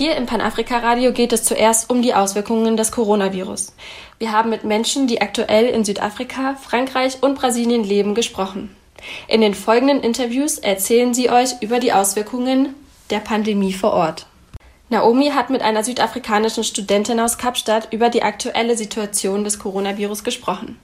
Hier im Panafrika-Radio geht es zuerst um die Auswirkungen des Coronavirus. Wir haben mit Menschen, die aktuell in Südafrika, Frankreich und Brasilien leben, gesprochen. In den folgenden Interviews erzählen sie euch über die Auswirkungen der Pandemie vor Ort. Naomi hat mit einer südafrikanischen Studentin aus Kapstadt über die aktuelle Situation des Coronavirus gesprochen.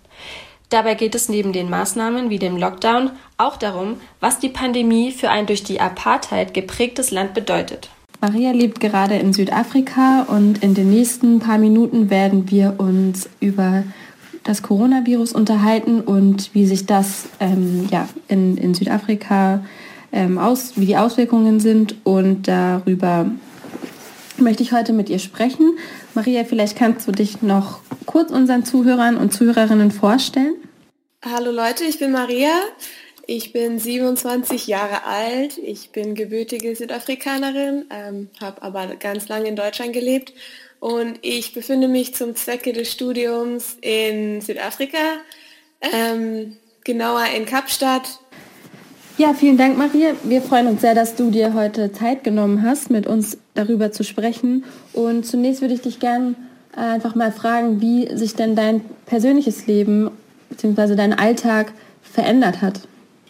Dabei geht es neben den Maßnahmen wie dem Lockdown auch darum, was die Pandemie für ein durch die Apartheid geprägtes Land bedeutet. Maria lebt gerade in Südafrika und in den nächsten paar Minuten werden wir uns über das Coronavirus unterhalten und wie sich das ähm, ja, in, in Südafrika ähm, aus, wie die Auswirkungen sind und darüber möchte ich heute mit ihr sprechen. Maria, vielleicht kannst du dich noch kurz unseren Zuhörern und Zuhörerinnen vorstellen. Hallo Leute, ich bin Maria. Ich bin 27 Jahre alt, ich bin gebürtige Südafrikanerin, ähm, habe aber ganz lange in Deutschland gelebt und ich befinde mich zum Zwecke des Studiums in Südafrika, ähm, genauer in Kapstadt. Ja, vielen Dank, Maria. Wir freuen uns sehr, dass du dir heute Zeit genommen hast, mit uns darüber zu sprechen. Und zunächst würde ich dich gerne äh, einfach mal fragen, wie sich denn dein persönliches Leben bzw. dein Alltag verändert hat.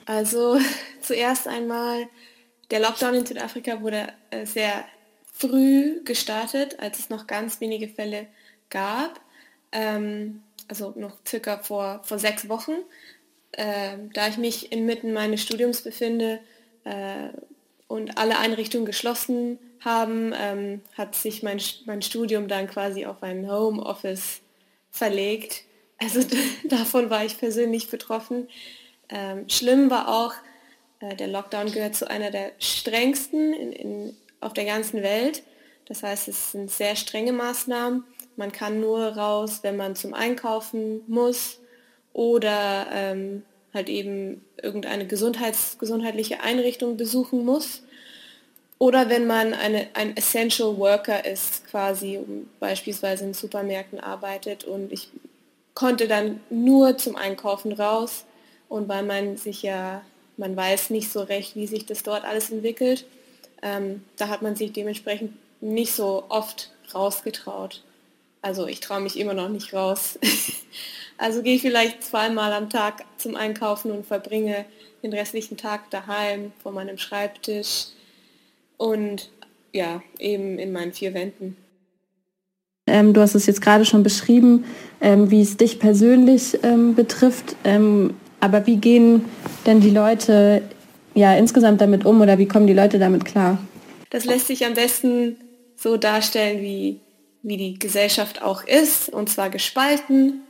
Also zuerst einmal, der Lockdown in Südafrika wurde äh, sehr früh gestartet, als es noch ganz wenige Fälle gab. Ähm, also noch circa vor, vor sechs Wochen. Ähm, da ich mich inmitten meines Studiums befinde äh, und alle Einrichtungen geschlossen haben, ähm, hat sich mein, mein Studium dann quasi auf ein Homeoffice verlegt. Also davon war ich persönlich betroffen. Ähm, schlimm war auch, äh, der Lockdown gehört zu einer der strengsten in, in, auf der ganzen Welt. Das heißt, es sind sehr strenge Maßnahmen. Man kann nur raus, wenn man zum Einkaufen muss oder ähm, halt eben irgendeine Gesundheits gesundheitliche Einrichtung besuchen muss. Oder wenn man eine, ein Essential Worker ist, quasi um, beispielsweise in Supermärkten arbeitet und ich konnte dann nur zum Einkaufen raus und weil man sich ja, man weiß nicht so recht, wie sich das dort alles entwickelt, ähm, da hat man sich dementsprechend nicht so oft rausgetraut. Also ich traue mich immer noch nicht raus. also gehe ich vielleicht zweimal am Tag zum Einkaufen und verbringe den restlichen Tag daheim vor meinem Schreibtisch und ja, eben in meinen vier Wänden. Ähm, du hast es jetzt gerade schon beschrieben, ähm, wie es dich persönlich ähm, betrifft. Aber wie gehen denn die Leute ja insgesamt damit um oder wie kommen die Leute damit klar? Das lässt sich am besten so darstellen, wie, wie die Gesellschaft auch ist, und zwar gespalten.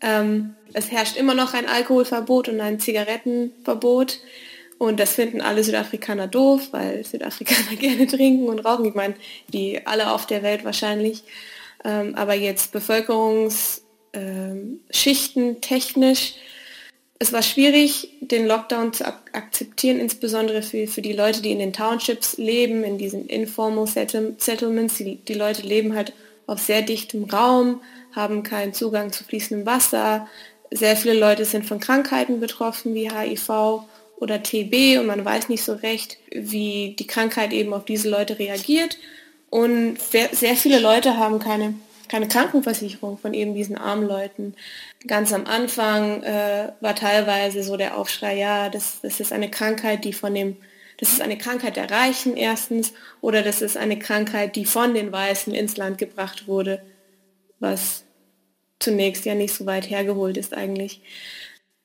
Ähm, es herrscht immer noch ein Alkoholverbot und ein Zigarettenverbot. Und das finden alle Südafrikaner doof, weil Südafrikaner gerne trinken und rauchen. Ich meine, die alle auf der Welt wahrscheinlich. Ähm, aber jetzt Bevölkerungsschichten ähm, technisch es war schwierig, den Lockdown zu ak akzeptieren, insbesondere für, für die Leute, die in den Townships leben, in diesen informal Settlements. Die, die Leute leben halt auf sehr dichtem Raum, haben keinen Zugang zu fließendem Wasser. Sehr viele Leute sind von Krankheiten betroffen wie HIV oder TB und man weiß nicht so recht, wie die Krankheit eben auf diese Leute reagiert. Und sehr viele Leute haben keine keine Krankenversicherung von eben diesen armen Leuten. Ganz am Anfang äh, war teilweise so der Aufschrei, ja, das, das ist eine Krankheit, die von dem, das ist eine Krankheit der Reichen erstens oder das ist eine Krankheit, die von den Weißen ins Land gebracht wurde, was zunächst ja nicht so weit hergeholt ist eigentlich.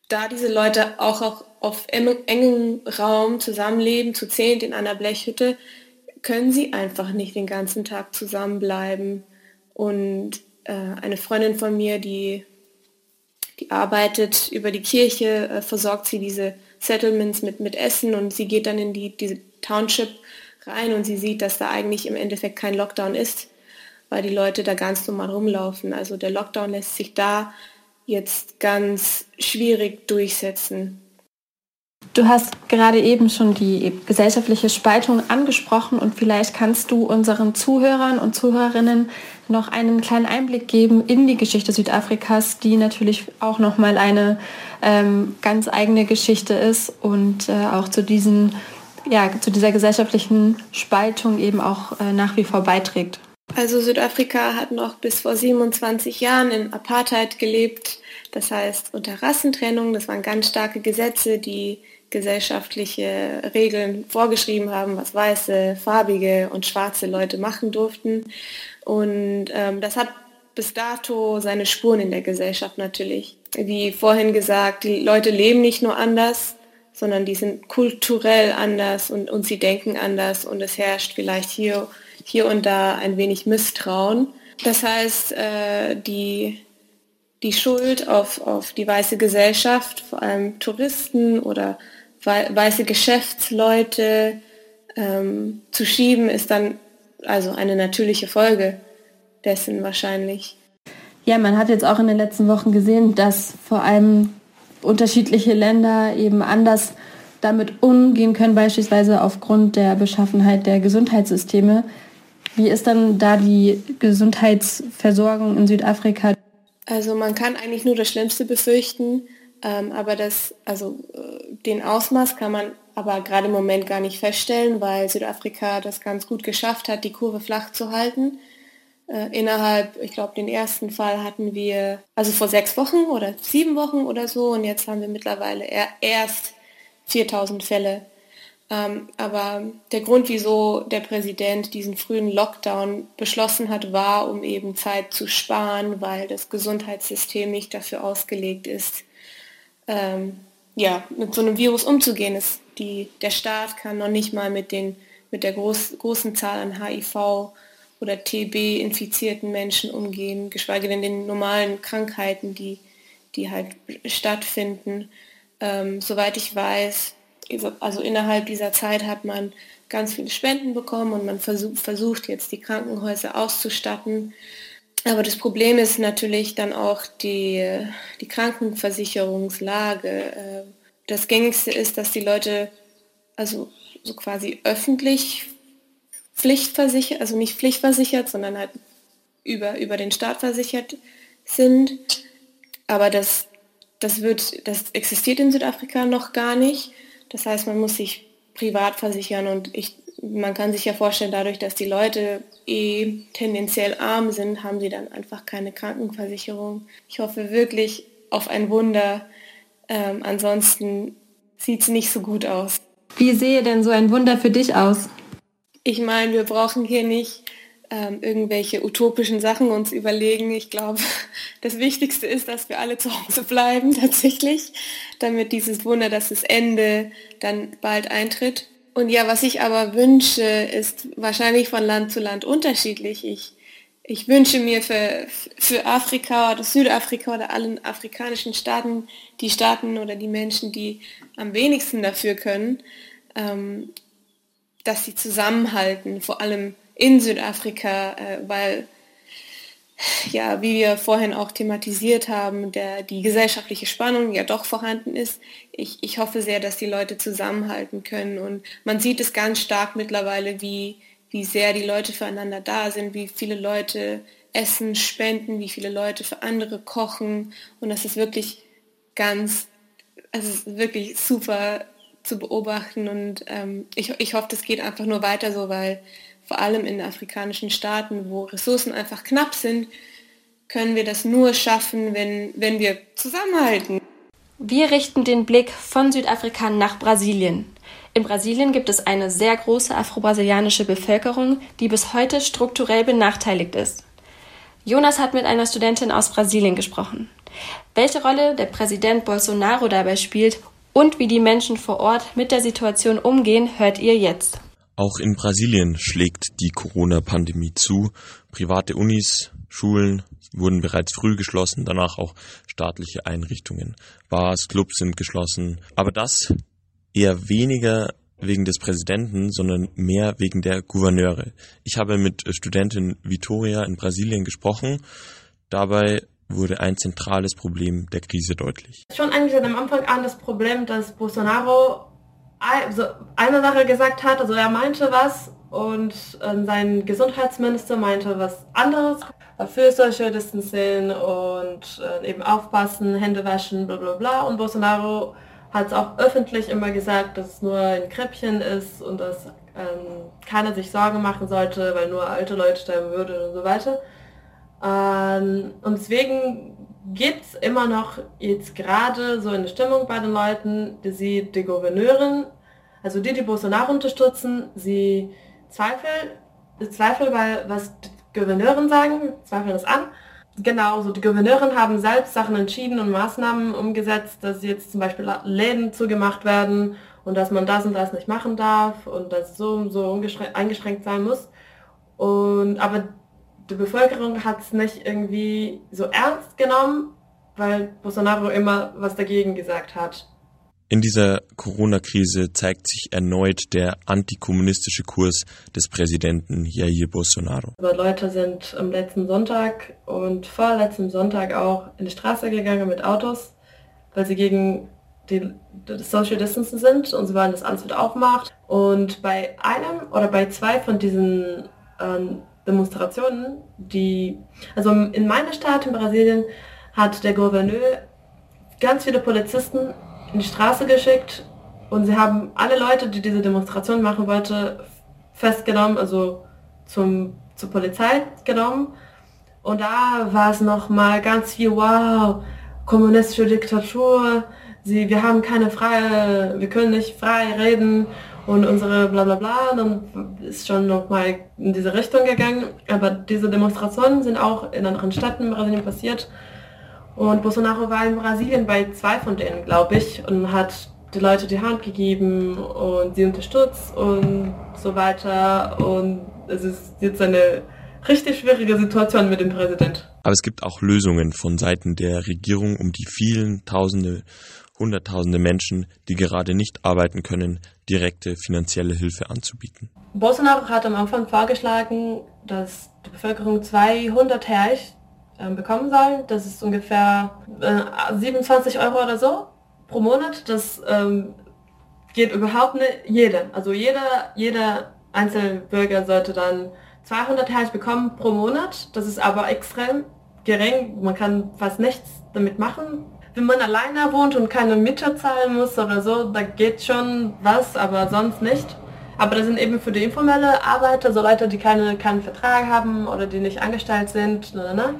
Da diese Leute auch, auch auf engem Raum zusammenleben, zu zehnt in einer Blechhütte, können sie einfach nicht den ganzen Tag zusammenbleiben. Und äh, eine Freundin von mir, die, die arbeitet über die Kirche, äh, versorgt sie diese Settlements mit, mit Essen und sie geht dann in die, diese Township rein und sie sieht, dass da eigentlich im Endeffekt kein Lockdown ist, weil die Leute da ganz normal rumlaufen. Also der Lockdown lässt sich da jetzt ganz schwierig durchsetzen. Du hast gerade eben schon die gesellschaftliche Spaltung angesprochen und vielleicht kannst du unseren Zuhörern und Zuhörerinnen noch einen kleinen Einblick geben in die Geschichte Südafrikas, die natürlich auch nochmal eine ähm, ganz eigene Geschichte ist und äh, auch zu diesen ja, zu dieser gesellschaftlichen Spaltung eben auch äh, nach wie vor beiträgt. Also Südafrika hat noch bis vor 27 Jahren in Apartheid gelebt, das heißt unter Rassentrennung. Das waren ganz starke Gesetze, die gesellschaftliche Regeln vorgeschrieben haben, was weiße, farbige und schwarze Leute machen durften. Und ähm, das hat bis dato seine Spuren in der Gesellschaft natürlich. Wie vorhin gesagt, die Leute leben nicht nur anders, sondern die sind kulturell anders und, und sie denken anders und es herrscht vielleicht hier, hier und da ein wenig Misstrauen. Das heißt, äh, die, die Schuld auf, auf die weiße Gesellschaft, vor allem Touristen oder weiße Geschäftsleute ähm, zu schieben, ist dann also eine natürliche Folge dessen wahrscheinlich. Ja, man hat jetzt auch in den letzten Wochen gesehen, dass vor allem unterschiedliche Länder eben anders damit umgehen können, beispielsweise aufgrund der Beschaffenheit der Gesundheitssysteme. Wie ist dann da die Gesundheitsversorgung in Südafrika? Also man kann eigentlich nur das Schlimmste befürchten. Ähm, aber das, also äh, den Ausmaß kann man aber gerade im Moment gar nicht feststellen, weil Südafrika das ganz gut geschafft hat, die Kurve flach zu halten. Äh, innerhalb, ich glaube, den ersten Fall hatten wir, also vor sechs Wochen oder sieben Wochen oder so, und jetzt haben wir mittlerweile erst 4000 Fälle. Ähm, aber der Grund, wieso der Präsident diesen frühen Lockdown beschlossen hat, war, um eben Zeit zu sparen, weil das Gesundheitssystem nicht dafür ausgelegt ist, ähm, ja, mit so einem Virus umzugehen ist. Die, der Staat kann noch nicht mal mit, den, mit der groß, großen Zahl an HIV oder TB infizierten Menschen umgehen, geschweige denn den normalen Krankheiten, die, die halt stattfinden. Ähm, soweit ich weiß, also innerhalb dieser Zeit hat man ganz viele Spenden bekommen und man versucht, versucht jetzt die Krankenhäuser auszustatten aber das Problem ist natürlich dann auch die, die Krankenversicherungslage. Äh, das gängigste ist, dass die Leute also so quasi öffentlich pflichtversichert, also nicht pflichtversichert, sondern halt über, über den Staat versichert sind. Aber das, das, wird, das existiert in Südafrika noch gar nicht. Das heißt, man muss sich privat versichern und ich man kann sich ja vorstellen, dadurch, dass die Leute eh tendenziell arm sind, haben sie dann einfach keine Krankenversicherung. Ich hoffe wirklich auf ein Wunder. Ähm, ansonsten sieht es nicht so gut aus. Wie sehe denn so ein Wunder für dich aus? Ich meine, wir brauchen hier nicht ähm, irgendwelche utopischen Sachen uns überlegen. Ich glaube, das Wichtigste ist, dass wir alle zu Hause bleiben tatsächlich, damit dieses Wunder, dass das Ende dann bald eintritt. Und ja, was ich aber wünsche, ist wahrscheinlich von Land zu Land unterschiedlich. Ich, ich wünsche mir für, für Afrika oder Südafrika oder allen afrikanischen Staaten, die Staaten oder die Menschen, die am wenigsten dafür können, ähm, dass sie zusammenhalten, vor allem in Südafrika, äh, weil ja, wie wir vorhin auch thematisiert haben, der, die gesellschaftliche Spannung ja doch vorhanden ist. Ich, ich hoffe sehr, dass die Leute zusammenhalten können. Und man sieht es ganz stark mittlerweile, wie, wie sehr die Leute füreinander da sind, wie viele Leute Essen spenden, wie viele Leute für andere kochen. Und das ist wirklich ganz, also wirklich super zu beobachten. Und ähm, ich, ich hoffe, das geht einfach nur weiter so, weil vor allem in afrikanischen Staaten, wo Ressourcen einfach knapp sind, können wir das nur schaffen, wenn, wenn wir zusammenhalten. Wir richten den Blick von Südafrika nach Brasilien. In Brasilien gibt es eine sehr große afro-brasilianische Bevölkerung, die bis heute strukturell benachteiligt ist. Jonas hat mit einer Studentin aus Brasilien gesprochen. Welche Rolle der Präsident Bolsonaro dabei spielt und wie die Menschen vor Ort mit der Situation umgehen, hört ihr jetzt. Auch in Brasilien schlägt die Corona-Pandemie zu. Private Unis, Schulen wurden bereits früh geschlossen, danach auch staatliche Einrichtungen. Bars, Clubs sind geschlossen. Aber das eher weniger wegen des Präsidenten, sondern mehr wegen der Gouverneure. Ich habe mit Studentin Vitoria in Brasilien gesprochen. Dabei wurde ein zentrales Problem der Krise deutlich. Schon eigentlich seit am Anfang an das Problem, dass Bolsonaro also eine Sache gesagt hat, also er meinte was und äh, sein Gesundheitsminister meinte was anderes. Für Social Distancing und äh, eben aufpassen, Hände waschen, bla bla bla. Und Bolsonaro hat es auch öffentlich immer gesagt, dass es nur ein Krippchen ist und dass ähm, keiner sich Sorgen machen sollte, weil nur alte Leute sterben würden und so weiter. Ähm, und deswegen gibt es immer noch jetzt gerade so eine Stimmung bei den Leuten, die sie die Gouverneurin, also die, die Bolsonaro unterstützen, sie zweifeln, zweifeln, weil was die Gouverneurin sagen, zweifeln es an. Genau, so die Gouverneurin haben selbst Sachen entschieden und Maßnahmen umgesetzt, dass jetzt zum Beispiel Läden zugemacht werden und dass man das und das nicht machen darf und dass so so eingeschränkt sein muss. Und aber die Bevölkerung hat es nicht irgendwie so ernst genommen, weil Bolsonaro immer was dagegen gesagt hat. In dieser Corona-Krise zeigt sich erneut der antikommunistische Kurs des Präsidenten Jair Bolsonaro. Aber Leute sind am letzten Sonntag und vorletzten Sonntag auch in die Straße gegangen mit Autos, weil sie gegen die, das Social Distancing sind und sie wollen, dass alles wieder aufmacht. Und bei einem oder bei zwei von diesen ähm, Demonstrationen, die, also in meiner Stadt in Brasilien hat der Gouverneur ganz viele Polizisten in die Straße geschickt und sie haben alle Leute, die diese Demonstration machen wollten, festgenommen, also zum, zur Polizei genommen. Und da war es nochmal ganz viel, wow, kommunistische Diktatur, sie, wir haben keine freie, wir können nicht frei reden und unsere bla bla bla, dann ist schon nochmal in diese Richtung gegangen. Aber diese Demonstrationen sind auch in anderen Städten in Brasilien passiert. Und Bolsonaro war in Brasilien bei zwei von denen, glaube ich, und hat die Leute die Hand gegeben und sie unterstützt und so weiter. Und es ist jetzt eine richtig schwierige Situation mit dem Präsident. Aber es gibt auch Lösungen von Seiten der Regierung, um die vielen Tausende, Hunderttausende Menschen, die gerade nicht arbeiten können, direkte finanzielle Hilfe anzubieten. Bolsonaro hat am Anfang vorgeschlagen, dass die Bevölkerung 200 Reais äh, bekommen soll. Das ist ungefähr äh, 27 Euro oder so pro Monat. Das ähm, geht überhaupt nicht jeder. Also jeder, jeder Einzelbürger sollte dann 200 Reais bekommen pro Monat. Das ist aber extrem gering. Man kann fast nichts damit machen. Wenn man alleine wohnt und keine Miete zahlen muss oder so, da geht schon was, aber sonst nicht. Aber das sind eben für die informelle Arbeiter, so Leute, die keine, keinen Vertrag haben oder die nicht angestellt sind. Ne, ne.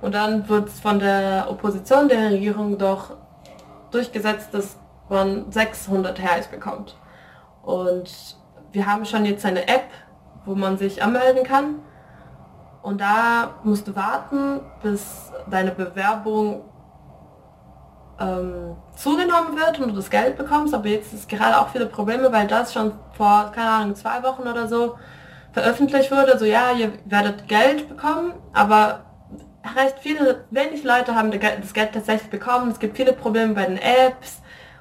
Und dann wird es von der Opposition der Regierung doch durchgesetzt, dass man 600 Reais bekommt. Und wir haben schon jetzt eine App, wo man sich anmelden kann. Und da musst du warten, bis deine Bewerbung ähm, zugenommen wird und du das Geld bekommst. Aber jetzt ist gerade auch viele Probleme, weil das schon vor, keine Ahnung, zwei Wochen oder so veröffentlicht wurde. So, ja, ihr werdet Geld bekommen, aber recht viele, wenig Leute haben das Geld tatsächlich bekommen. Es gibt viele Probleme bei den Apps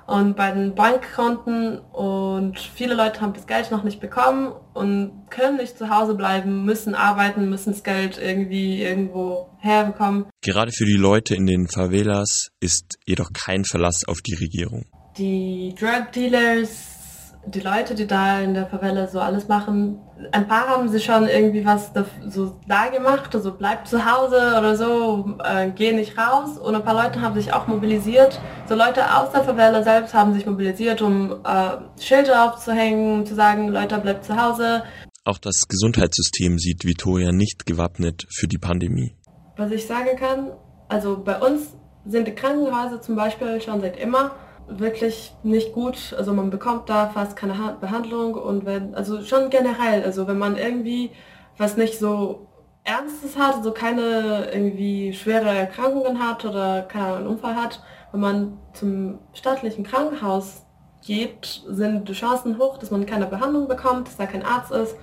und bei den Bankkonten und viele Leute haben das Geld noch nicht bekommen und können nicht zu Hause bleiben, müssen arbeiten, müssen das Geld irgendwie irgendwo herbekommen. Gerade für die Leute in den Favelas ist jedoch kein Verlass auf die Regierung. Die Drug Dealers die Leute, die da in der Favela so alles machen, ein paar haben sie schon irgendwie was da, so da gemacht, also bleibt zu Hause oder so, äh, geh nicht raus. Und ein paar Leute haben sich auch mobilisiert. So Leute aus der Favela selbst haben sich mobilisiert, um äh, Schilder aufzuhängen, zu sagen, Leute, bleibt zu Hause. Auch das Gesundheitssystem sieht Vitoria nicht gewappnet für die Pandemie. Was ich sagen kann, also bei uns sind die Krankenhäuser zum Beispiel schon seit immer wirklich nicht gut. Also man bekommt da fast keine Behandlung und wenn, also schon generell, also wenn man irgendwie was nicht so Ernstes hat, also keine irgendwie schwere Erkrankungen hat oder keinen Unfall hat, wenn man zum staatlichen Krankenhaus geht, sind die Chancen hoch, dass man keine Behandlung bekommt, dass da kein Arzt ist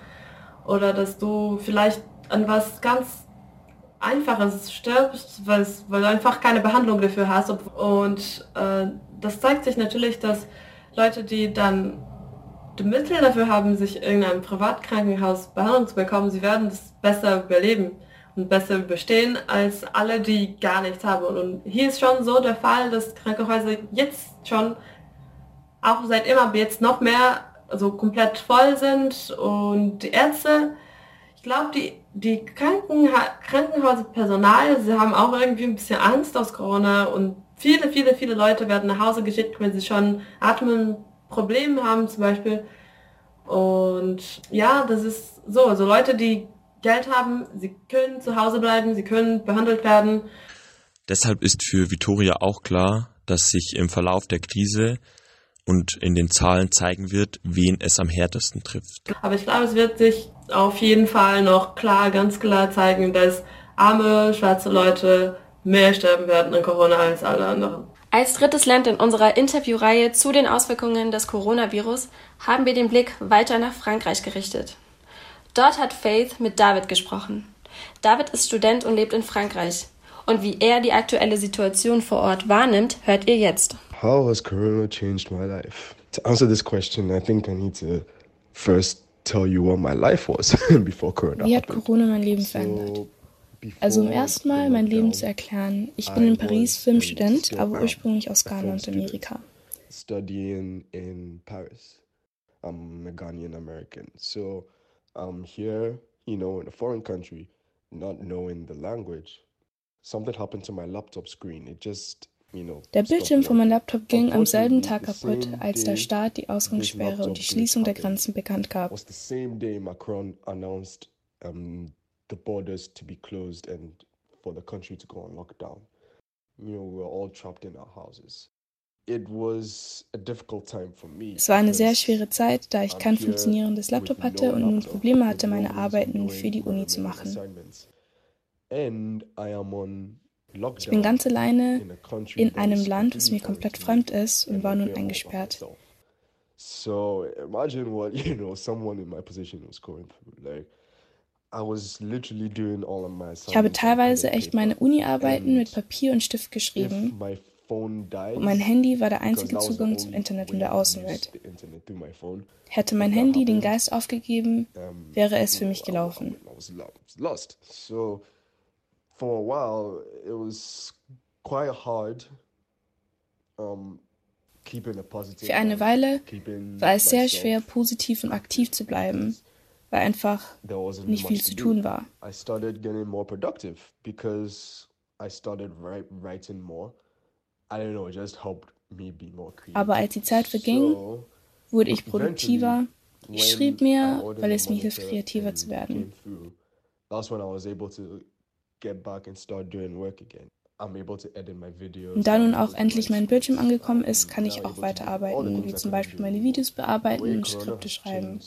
oder dass du vielleicht an was ganz Einfaches stirbst, weil, du einfach keine Behandlung dafür hast. Und äh, das zeigt sich natürlich, dass Leute, die dann die Mittel dafür haben, sich in einem Privatkrankenhaus Behandlung zu bekommen, sie werden das besser überleben und besser überstehen als alle, die gar nichts haben. Und hier ist schon so der Fall, dass Krankenhäuser jetzt schon, auch seit immer, jetzt noch mehr, also komplett voll sind und die Ärzte, ich glaube, die, die Krankenha Krankenhauspersonal, sie haben auch irgendwie ein bisschen Angst aus Corona und viele, viele, viele Leute werden nach Hause geschickt, wenn sie schon Atmenprobleme haben zum Beispiel. Und ja, das ist so. Also Leute, die Geld haben, sie können zu Hause bleiben, sie können behandelt werden. Deshalb ist für Vitoria auch klar, dass sich im Verlauf der Krise und in den Zahlen zeigen wird, wen es am härtesten trifft. Aber ich glaube, es wird sich auf jeden Fall noch klar, ganz klar zeigen, dass arme, schwarze Leute mehr sterben werden an Corona als alle anderen. Als drittes Land in unserer Interviewreihe zu den Auswirkungen des Coronavirus haben wir den Blick weiter nach Frankreich gerichtet. Dort hat Faith mit David gesprochen. David ist Student und lebt in Frankreich. Und wie er die aktuelle Situation vor Ort wahrnimmt, hört ihr jetzt. How has Corona changed my life? To answer this question, I think I need to first tell you what my life was before Corona. Wie hat Corona mein Leben verändert? Also um erstmal mein Leben zu erklären. Ich bin in Paris Filmstudent, aber ursprünglich aus Ghana und Amerika. Studying in Paris. I'm a Ghanaian American. So I'm here, you know, in a foreign country, not knowing the language. Something happened to my laptop screen. It just der Bildschirm von meinem Laptop ging am selben Tag kaputt, als der Staat die Ausgangssperre und die Schließung der Grenzen bekannt gab. The borders to be closed and for the country to go on lockdown. You know, we were all trapped in our houses. It was a difficult time for me. Es war eine sehr schwere Zeit, da ich kein funktionierendes Laptop hatte und nun Probleme hatte, meine Arbeiten für die Uni zu machen. Ich bin ganz alleine in einem Land, das mir komplett fremd ist und war nun eingesperrt. So imagine what you know someone in my position was going through. Like Ich habe teilweise echt meine Uni-Arbeiten mit Papier und Stift geschrieben. Und mein Handy war der einzige Zugang zum Internet und der Außenwelt. Hätte mein Handy den Geist aufgegeben, wäre es für mich gelaufen for a while, it was quite hard. Für eine Weile war es sehr schwer, positiv und aktiv zu bleiben, weil einfach nicht viel zu tun war. Aber als die Zeit verging, wurde ich produktiver. Ich schrieb mehr, weil es mir hilft, kreativer zu werden. Und da nun auch endlich mein Bildschirm angekommen ist, kann ich auch weiterarbeiten, wie zum Beispiel meine Videos bearbeiten und Skripte schreiben.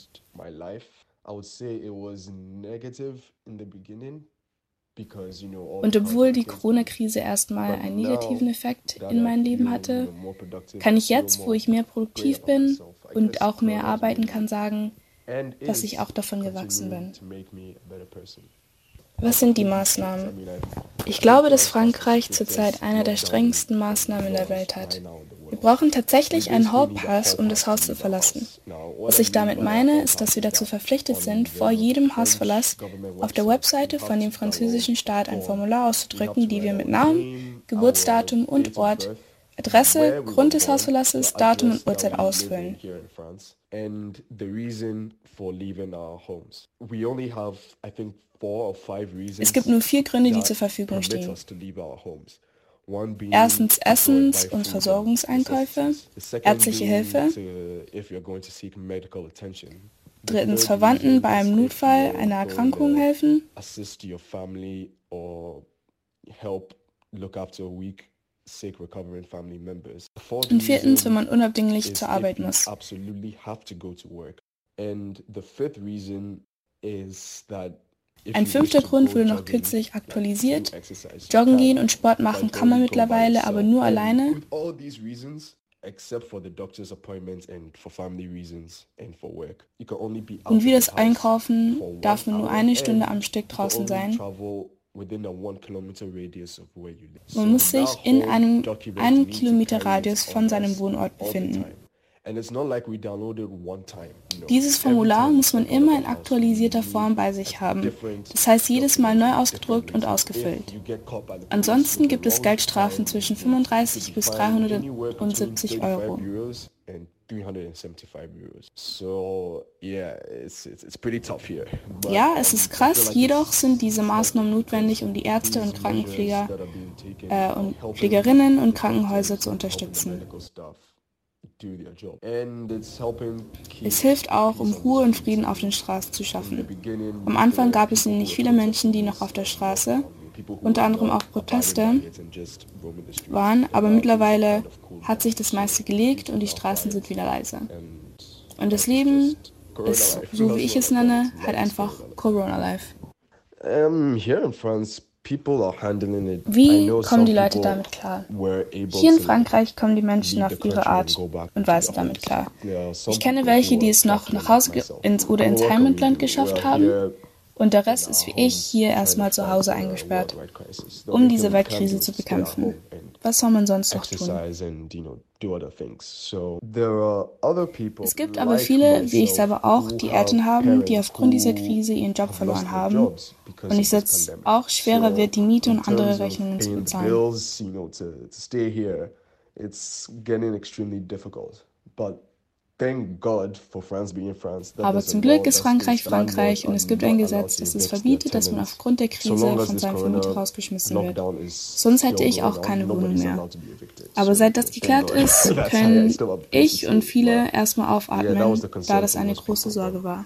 Und obwohl die Corona-Krise erstmal einen negativen Effekt in mein Leben hatte, kann ich jetzt, wo ich mehr produktiv bin und auch mehr arbeiten kann, sagen, dass ich auch davon gewachsen bin. Was sind die Maßnahmen? Ich glaube, dass Frankreich zurzeit eine der strengsten Maßnahmen in der Welt hat. Wir brauchen tatsächlich einen Hallpass, um das Haus zu verlassen. Was ich damit meine, ist, dass wir dazu verpflichtet sind, vor jedem Hausverlass auf der Webseite von dem französischen Staat ein Formular auszudrücken, die wir mit Namen, Geburtsdatum und Ort, Adresse, Grund des Hausverlasses, Datum und Uhrzeit ausfüllen. Es gibt nur vier Gründe, die zur Verfügung stehen. Erstens Essens- und Versorgungseinkäufe, ärztliche Hilfe. Drittens Verwandten bei einem Notfall, einer Erkrankung helfen. Und viertens, wenn man unabdinglich zur Arbeit muss. Ein fünfter Grund wurde noch kürzlich aktualisiert. Joggen gehen und Sport machen kann man mittlerweile, aber nur alleine. Und wie das Einkaufen darf man nur eine Stunde am Stück draußen sein. Man muss sich in einem einen Kilometer Radius von seinem Wohnort befinden. Dieses Formular muss man immer in aktualisierter Form bei sich haben. Das heißt jedes Mal neu ausgedruckt und ausgefüllt. Ansonsten gibt es Geldstrafen zwischen 35 bis 370 Euro. 375 euros. So yeah, it's, it's, it's pretty tough here. But ja, es ist krass, jedoch sind diese Maßnahmen notwendig, um die Ärzte und Krankenpfleger äh, und Pflegerinnen und Krankenhäuser zu unterstützen. Es hilft auch, um Ruhe und Frieden auf den Straßen zu schaffen. Am Anfang gab es nämlich viele Menschen, die noch auf der Straße, unter anderem auch Proteste, waren, aber mittlerweile hat sich das meiste gelegt und die Straßen sind wieder leise. Und das Leben ist, so wie ich es nenne, halt einfach Corona-Life. Um, here in France, wie kommen die Leute damit klar? Hier in Frankreich kommen die Menschen auf ihre Art und Weise damit klar. Ich kenne welche, die es noch nach Hause ins, oder ins Heimatland geschafft haben und der Rest ist wie ich hier erstmal zu Hause eingesperrt, um diese Weltkrise zu bekämpfen. Was soll man sonst noch tun? Es gibt aber viele, wie ich selber auch, die Eltern haben, die aufgrund dieser Krise ihren Job verloren haben und ich setze auch schwerer wird, die Miete und andere Rechnungen zu bezahlen. Aber zum Glück ist Frankreich Frankreich und es gibt ein Gesetz, das es verbietet, dass man aufgrund der Krise von seinem Vermieter rausgeschmissen wird. Sonst hätte ich auch keine Wohnung mehr. Aber seit das geklärt ist, können ich und viele erstmal aufatmen, da das eine große Sorge war.